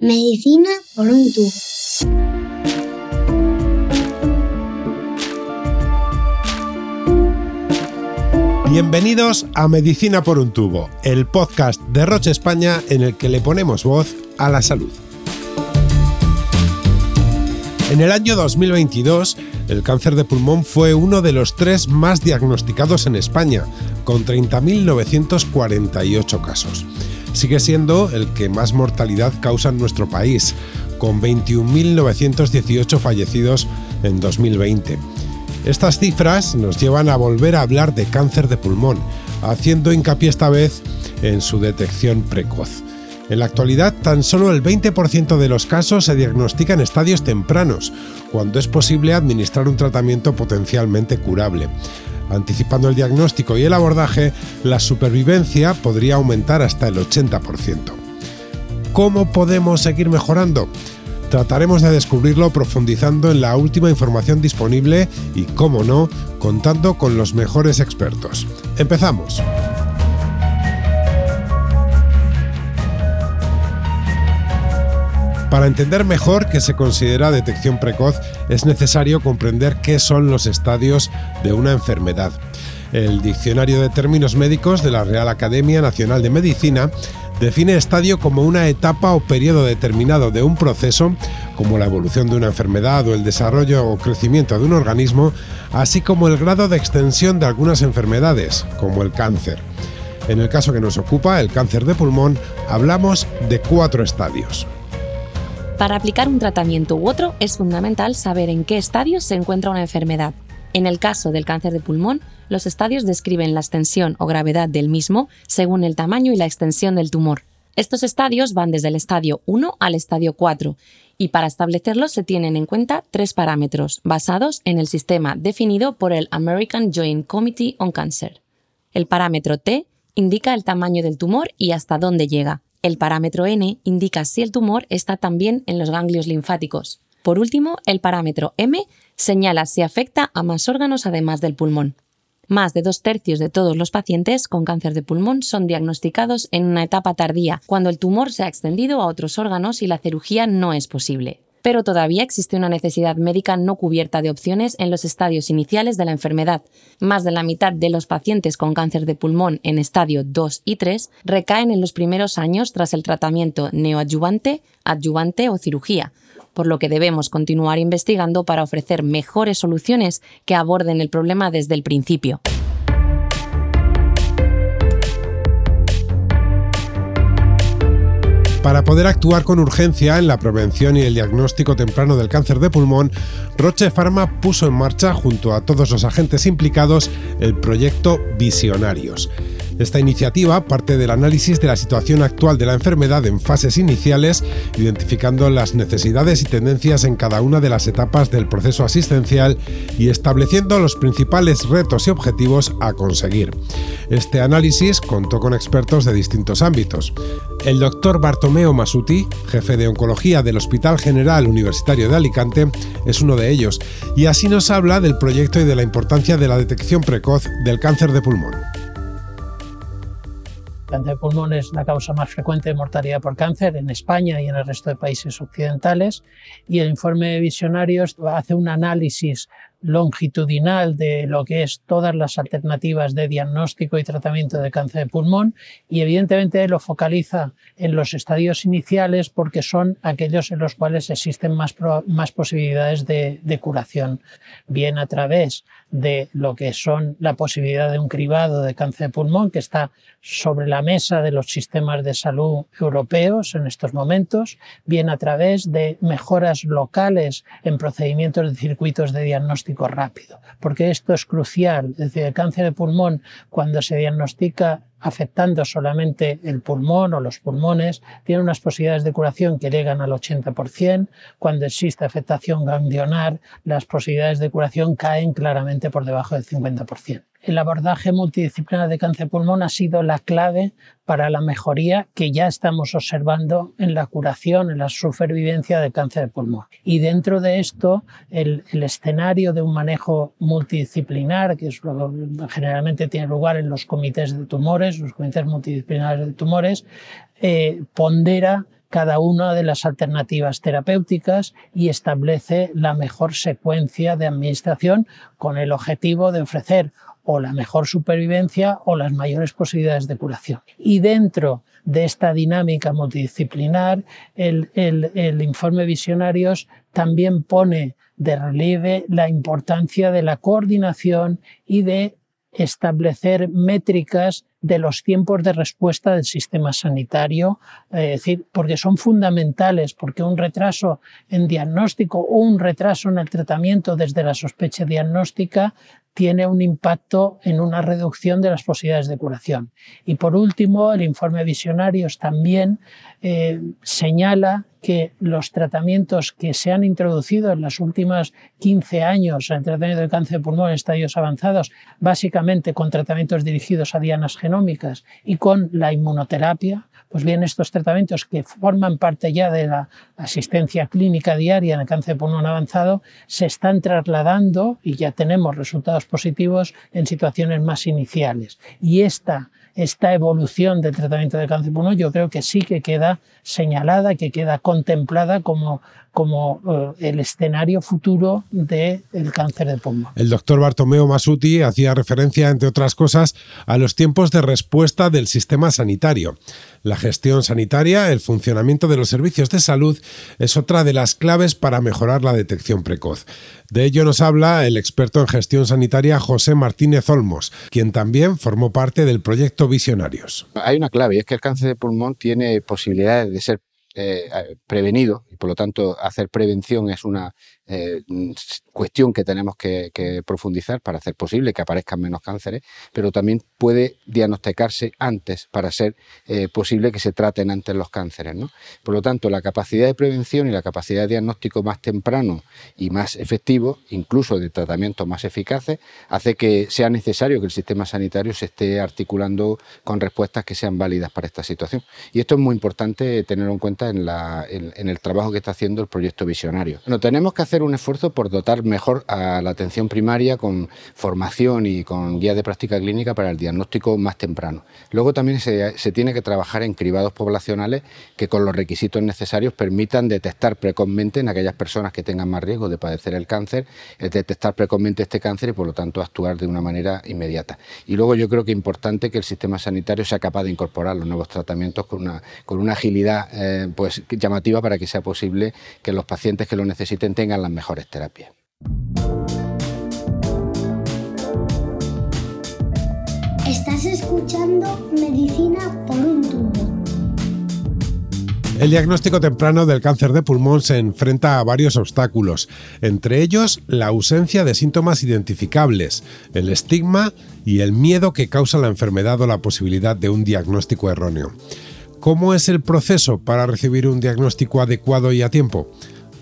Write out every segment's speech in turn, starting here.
Medicina por un tubo. Bienvenidos a Medicina por un tubo, el podcast de Roche España en el que le ponemos voz a la salud. En el año 2022, el cáncer de pulmón fue uno de los tres más diagnosticados en España, con 30.948 casos sigue siendo el que más mortalidad causa en nuestro país, con 21.918 fallecidos en 2020. Estas cifras nos llevan a volver a hablar de cáncer de pulmón, haciendo hincapié esta vez en su detección precoz. En la actualidad, tan solo el 20% de los casos se diagnostica en estadios tempranos, cuando es posible administrar un tratamiento potencialmente curable. Anticipando el diagnóstico y el abordaje, la supervivencia podría aumentar hasta el 80%. ¿Cómo podemos seguir mejorando? Trataremos de descubrirlo profundizando en la última información disponible y, cómo no, contando con los mejores expertos. Empezamos. Para entender mejor qué se considera detección precoz es necesario comprender qué son los estadios de una enfermedad. El Diccionario de Términos Médicos de la Real Academia Nacional de Medicina define estadio como una etapa o periodo determinado de un proceso, como la evolución de una enfermedad o el desarrollo o crecimiento de un organismo, así como el grado de extensión de algunas enfermedades, como el cáncer. En el caso que nos ocupa, el cáncer de pulmón, hablamos de cuatro estadios. Para aplicar un tratamiento u otro es fundamental saber en qué estadio se encuentra una enfermedad. En el caso del cáncer de pulmón, los estadios describen la extensión o gravedad del mismo según el tamaño y la extensión del tumor. Estos estadios van desde el estadio 1 al estadio 4 y para establecerlos se tienen en cuenta tres parámetros basados en el sistema definido por el American Joint Committee on Cancer. El parámetro T indica el tamaño del tumor y hasta dónde llega. El parámetro N indica si el tumor está también en los ganglios linfáticos. Por último, el parámetro M señala si afecta a más órganos además del pulmón. Más de dos tercios de todos los pacientes con cáncer de pulmón son diagnosticados en una etapa tardía, cuando el tumor se ha extendido a otros órganos y la cirugía no es posible pero todavía existe una necesidad médica no cubierta de opciones en los estadios iniciales de la enfermedad. Más de la mitad de los pacientes con cáncer de pulmón en estadio 2 y 3 recaen en los primeros años tras el tratamiento neoadyuvante, adyuvante o cirugía, por lo que debemos continuar investigando para ofrecer mejores soluciones que aborden el problema desde el principio. Para poder actuar con urgencia en la prevención y el diagnóstico temprano del cáncer de pulmón, Roche Pharma puso en marcha junto a todos los agentes implicados el proyecto Visionarios. Esta iniciativa parte del análisis de la situación actual de la enfermedad en fases iniciales, identificando las necesidades y tendencias en cada una de las etapas del proceso asistencial y estableciendo los principales retos y objetivos a conseguir. Este análisis contó con expertos de distintos ámbitos. El doctor Bartomeo Masuti, jefe de oncología del Hospital General Universitario de Alicante, es uno de ellos, y así nos habla del proyecto y de la importancia de la detección precoz del cáncer de pulmón. Cáncer de pulmón es la causa más frecuente de mortalidad por cáncer en España y en el resto de países occidentales. Y el informe de Visionarios hace un análisis longitudinal de lo que es todas las alternativas de diagnóstico y tratamiento de cáncer de pulmón y evidentemente lo focaliza en los estadios iniciales porque son aquellos en los cuales existen más, más posibilidades de, de, curación, bien a través de lo que son la posibilidad de un cribado de cáncer de pulmón que está sobre la mesa de los sistemas de salud europeos en estos momentos, bien a través de mejoras locales en procedimientos de circuitos de diagnóstico rápido, porque esto es crucial. Es decir, el cáncer de pulmón, cuando se diagnostica afectando solamente el pulmón o los pulmones, tiene unas posibilidades de curación que llegan al 80%. Cuando existe afectación ganglionar, las posibilidades de curación caen claramente por debajo del 50% el abordaje multidisciplinar de cáncer pulmón ha sido la clave para la mejoría que ya estamos observando en la curación, en la supervivencia de cáncer de pulmón. Y dentro de esto, el, escenario de un manejo multidisciplinar, que es lo que generalmente tiene lugar en los comités de tumores, los comités multidisciplinares de tumores, eh, pondera cada una de las alternativas terapéuticas y establece la mejor secuencia de administración con el objetivo de ofrecer o la mejor supervivencia o las mayores posibilidades de curación. Y dentro de esta dinámica multidisciplinar, el, el informe Visionarios también pone de relieve la importancia de la coordinación y de establecer métricas de los tiempos de respuesta del sistema sanitario, eh, es decir, porque son fundamentales, porque un retraso en diagnóstico o un retraso en el tratamiento desde la sospecha diagnóstica tiene un impacto en una reducción de las posibilidades de curación. Y por último, el informe Visionarios también eh, señala que los tratamientos que se han introducido en los últimos 15 años en tratamiento de cáncer de pulmón en estadios avanzados, básicamente con tratamientos dirigidos a dianas genómicas y con la inmunoterapia, pues bien, estos tratamientos que forman parte ya de la asistencia clínica diaria en el cáncer de pulmón avanzado se están trasladando y ya tenemos resultados positivos en situaciones más iniciales. Y esta esta evolución del tratamiento de cáncer de pulmón yo creo que sí que queda señalada, que queda contemplada como, como eh, el escenario futuro del cáncer de pulmón. El doctor Bartomeo Masuti hacía referencia, entre otras cosas, a los tiempos de respuesta del sistema sanitario. La gestión sanitaria, el funcionamiento de los servicios de salud, es otra de las claves para mejorar la detección precoz. De ello nos habla el experto en gestión sanitaria José Martínez Olmos, quien también formó parte del proyecto Visionarios. Hay una clave y es que el cáncer de pulmón tiene posibilidades de ser eh, prevenido por lo tanto hacer prevención es una eh, cuestión que tenemos que, profundizar para hacer posible que aparezcan menos cánceres, pero también puede diagnosticarse antes para ser eh, posible que se traten antes los cánceres. ¿no? Por lo tanto, la capacidad de prevención y la capacidad de diagnóstico más temprano y más efectivo, incluso de tratamientos más eficaces, hace que sea necesario que el sistema sanitario se esté articulando con respuestas que sean válidas para esta situación. Y esto es muy importante tenerlo en cuenta en, en el trabajo que está haciendo el proyecto Visionario. Bueno, tenemos que hacer un esfuerzo por dotar mejor a la atención primaria con formación y con guías de práctica clínica para el diagnóstico más temprano. Luego también se, tiene que trabajar en cribados poblacionales que con los requisitos necesarios permitan detectar precozmente en aquellas personas que tengan más riesgo de padecer el cáncer, detectar precozmente este cáncer y por lo tanto actuar de una manera inmediata. Y luego yo creo que es importante que el sistema sanitario sea capaz de incorporar los nuevos tratamientos con una, con una agilidad eh, pues, llamativa para que sea posible que los pacientes que lo necesiten tengan la mejores terapias. Estás escuchando Medicina por un tubo. El diagnóstico temprano del cáncer de pulmón se enfrenta a varios obstáculos, entre ellos la ausencia de síntomas identificables, el estigma y el miedo que causa la enfermedad o la posibilidad de un diagnóstico erróneo. ¿Cómo es el proceso para recibir un diagnóstico adecuado y a tiempo?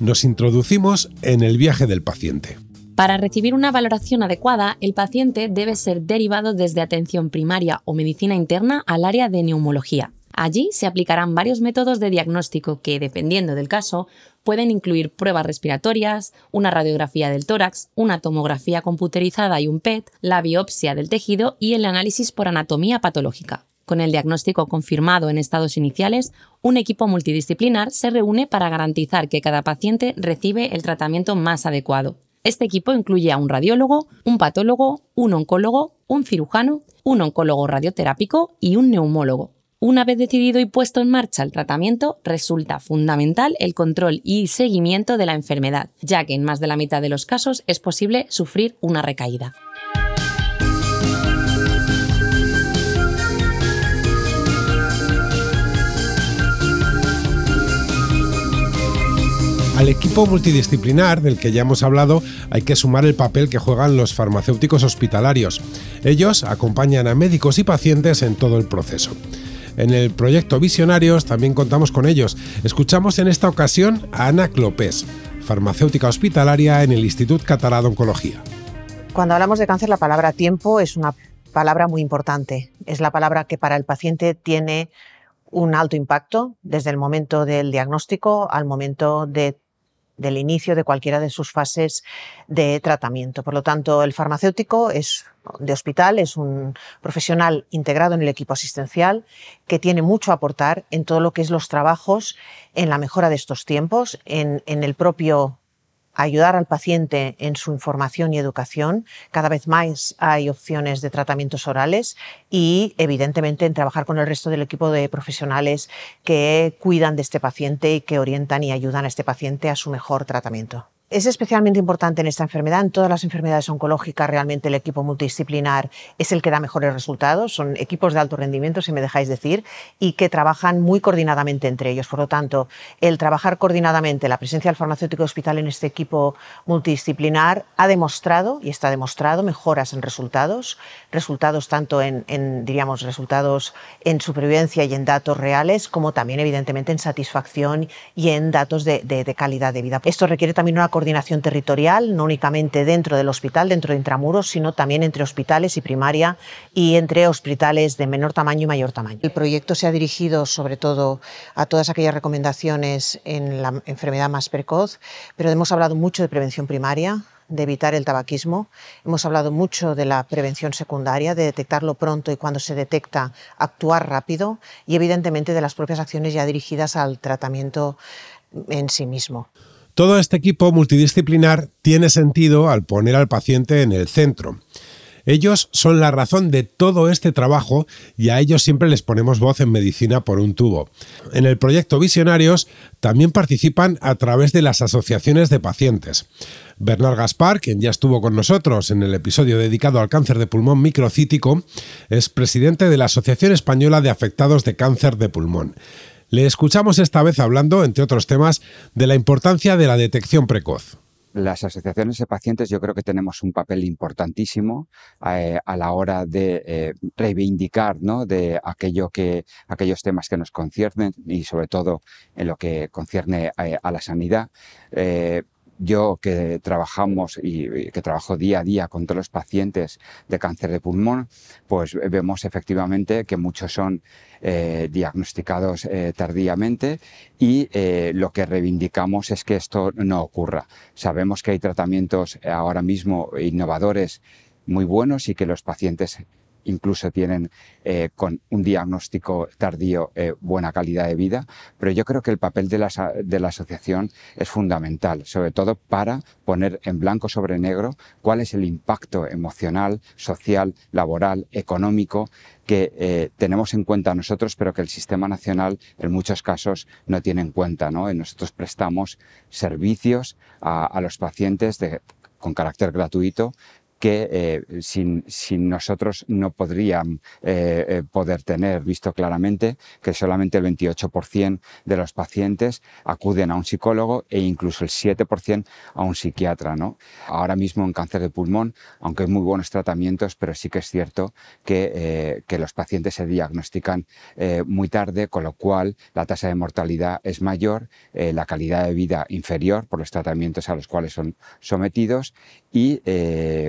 nos introducimos en el viaje del paciente. Para recibir una valoración adecuada, el paciente debe ser derivado desde atención primaria o medicina interna al área de neumología. Allí se aplicarán varios métodos de diagnóstico que, dependiendo del caso, pueden incluir pruebas respiratorias, una radiografía del tórax, una tomografía computerizada y un PET, la biopsia del tejido y el análisis por anatomía patológica. Con el diagnóstico confirmado en estados iniciales, un equipo multidisciplinar se reúne para garantizar que cada paciente recibe el tratamiento más adecuado. Este equipo incluye a un radiólogo, un patólogo, un oncólogo, un cirujano, un oncólogo radioterápico y un neumólogo. Una vez decidido y puesto en marcha el tratamiento, resulta fundamental el control y seguimiento de la enfermedad, ya que en más de la mitad de los casos es posible sufrir una recaída. Al equipo multidisciplinar del que ya hemos hablado hay que sumar el papel que juegan los farmacéuticos hospitalarios. Ellos acompañan a médicos y pacientes en todo el proceso. En el proyecto Visionarios también contamos con ellos. Escuchamos en esta ocasión a Ana Clopés, farmacéutica hospitalaria en el Instituto Catalá de Oncología. Cuando hablamos de cáncer, la palabra tiempo es una palabra muy importante. Es la palabra que para el paciente tiene un alto impacto desde el momento del diagnóstico al momento de del inicio de cualquiera de sus fases de tratamiento. Por lo tanto, el farmacéutico es de hospital es un profesional integrado en el equipo asistencial que tiene mucho a aportar en todo lo que es los trabajos en la mejora de estos tiempos, en, en el propio ayudar al paciente en su información y educación. Cada vez más hay opciones de tratamientos orales y, evidentemente, en trabajar con el resto del equipo de profesionales que cuidan de este paciente y que orientan y ayudan a este paciente a su mejor tratamiento. Es especialmente importante en esta enfermedad, en todas las enfermedades oncológicas realmente el equipo multidisciplinar es el que da mejores resultados, son equipos de alto rendimiento, si me dejáis decir, y que trabajan muy coordinadamente entre ellos. Por lo tanto, el trabajar coordinadamente, la presencia del farmacéutico hospital en este equipo multidisciplinar ha demostrado, y está demostrado, mejoras en resultados, resultados tanto en, diríamos, resultados en supervivencia y en datos reales, como también evidentemente en satisfacción y en datos de, de calidad de vida. Esto requiere también una coordinación territorial, no únicamente dentro del hospital, dentro de intramuros, sino también entre hospitales y primaria y entre hospitales de menor tamaño y mayor tamaño. El proyecto se ha dirigido sobre todo a todas aquellas recomendaciones en la enfermedad más precoz, pero hemos hablado mucho de prevención primaria, de evitar el tabaquismo. Hemos hablado mucho de la prevención secundaria, de detectarlo pronto y cuando se detecta actuar rápido y evidentemente de las propias acciones ya dirigidas al tratamiento en sí mismo. Todo este equipo multidisciplinar tiene sentido al poner al paciente en el centro. Ellos son la razón de todo este trabajo y a ellos siempre les ponemos voz en medicina por un tubo. En el proyecto Visionarios también participan a través de las asociaciones de pacientes. Bernard Gaspar, quien ya estuvo con nosotros en el episodio dedicado al cáncer de pulmón microcítico, es presidente de la Asociación Española de Afectados de Cáncer de Pulmón. Le escuchamos esta vez hablando, entre otros temas, de la importancia de la detección precoz las asociaciones de pacientes yo creo que tenemos un papel importantísimo eh, a la hora de eh, reivindicar ¿no? de aquello que, aquellos temas que nos conciernen y sobre todo en lo que concierne eh, a la sanidad yo que trabajamos y que trabajo día a día con todos los pacientes de cáncer de pulmón, pues vemos efectivamente que muchos son eh, diagnosticados eh, tardíamente y eh, lo que reivindicamos es que esto no ocurra. Sabemos que hay tratamientos ahora mismo innovadores muy buenos y que los pacientes incluso tienen eh, con un diagnóstico tardío eh, buena calidad de vida, pero yo creo que el papel de la, de la asociación es fundamental, sobre todo para poner en blanco sobre negro cuál es el impacto emocional, social, laboral, económico que eh, tenemos en cuenta nosotros, pero que el sistema nacional en muchos casos no tiene en cuenta. ¿no? nosotros prestamos servicios a, los pacientes con carácter gratuito, que eh, sin, sin, nosotros no podrían eh, eh, poder tener, visto claramente que solamente el 28% de los pacientes acuden a un psicólogo e incluso el 7% a un psiquiatra. ¿no? Ahora mismo en cáncer de pulmón, aunque hay muy buenos tratamientos, pero sí que es cierto que, que los pacientes se diagnostican muy tarde, con lo cual la tasa de mortalidad es mayor, la calidad de vida inferior por los tratamientos a los cuales son sometidos y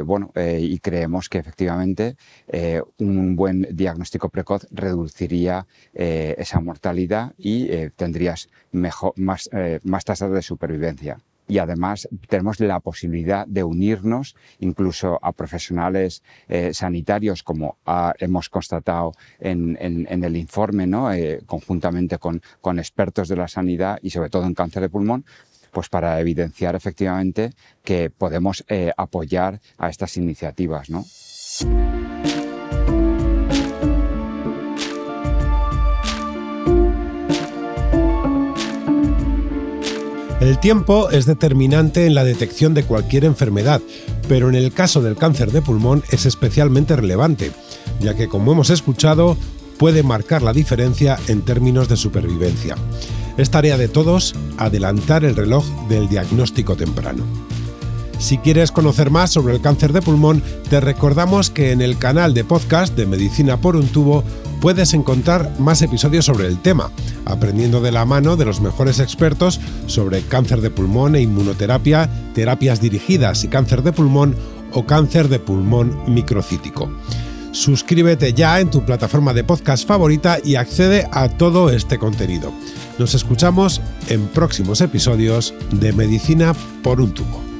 bueno, eh, y creemos que efectivamente eh, un buen diagnóstico precoz reduciría eh, esa mortalidad y tendrías mejor, más, más tasas de supervivencia y además tenemos la posibilidad de unirnos incluso a profesionales sanitarios como hemos constatado en, el informe, ¿no? conjuntamente con, con, expertos de la sanidad y sobre todo en cáncer de pulmón, pues para evidenciar efectivamente que podemos eh, apoyar a estas iniciativas. ¿no? El tiempo es determinante en la detección de cualquier enfermedad, pero en el caso del cáncer de pulmón es especialmente relevante, ya que como hemos escuchado, puede marcar la diferencia en términos de supervivencia. Es tarea de todos adelantar el reloj del diagnóstico temprano. Si quieres conocer más sobre el cáncer de pulmón, te recordamos que en el canal de podcast de Medicina por un tubo puedes encontrar más episodios sobre el tema, aprendiendo de la mano de los mejores expertos sobre cáncer de pulmón e inmunoterapia, terapias dirigidas y cáncer de pulmón o cáncer de pulmón microcítico. Suscríbete ya en tu plataforma de podcast favorita y accede a todo este contenido. Nos escuchamos en próximos episodios de Medicina por un tubo.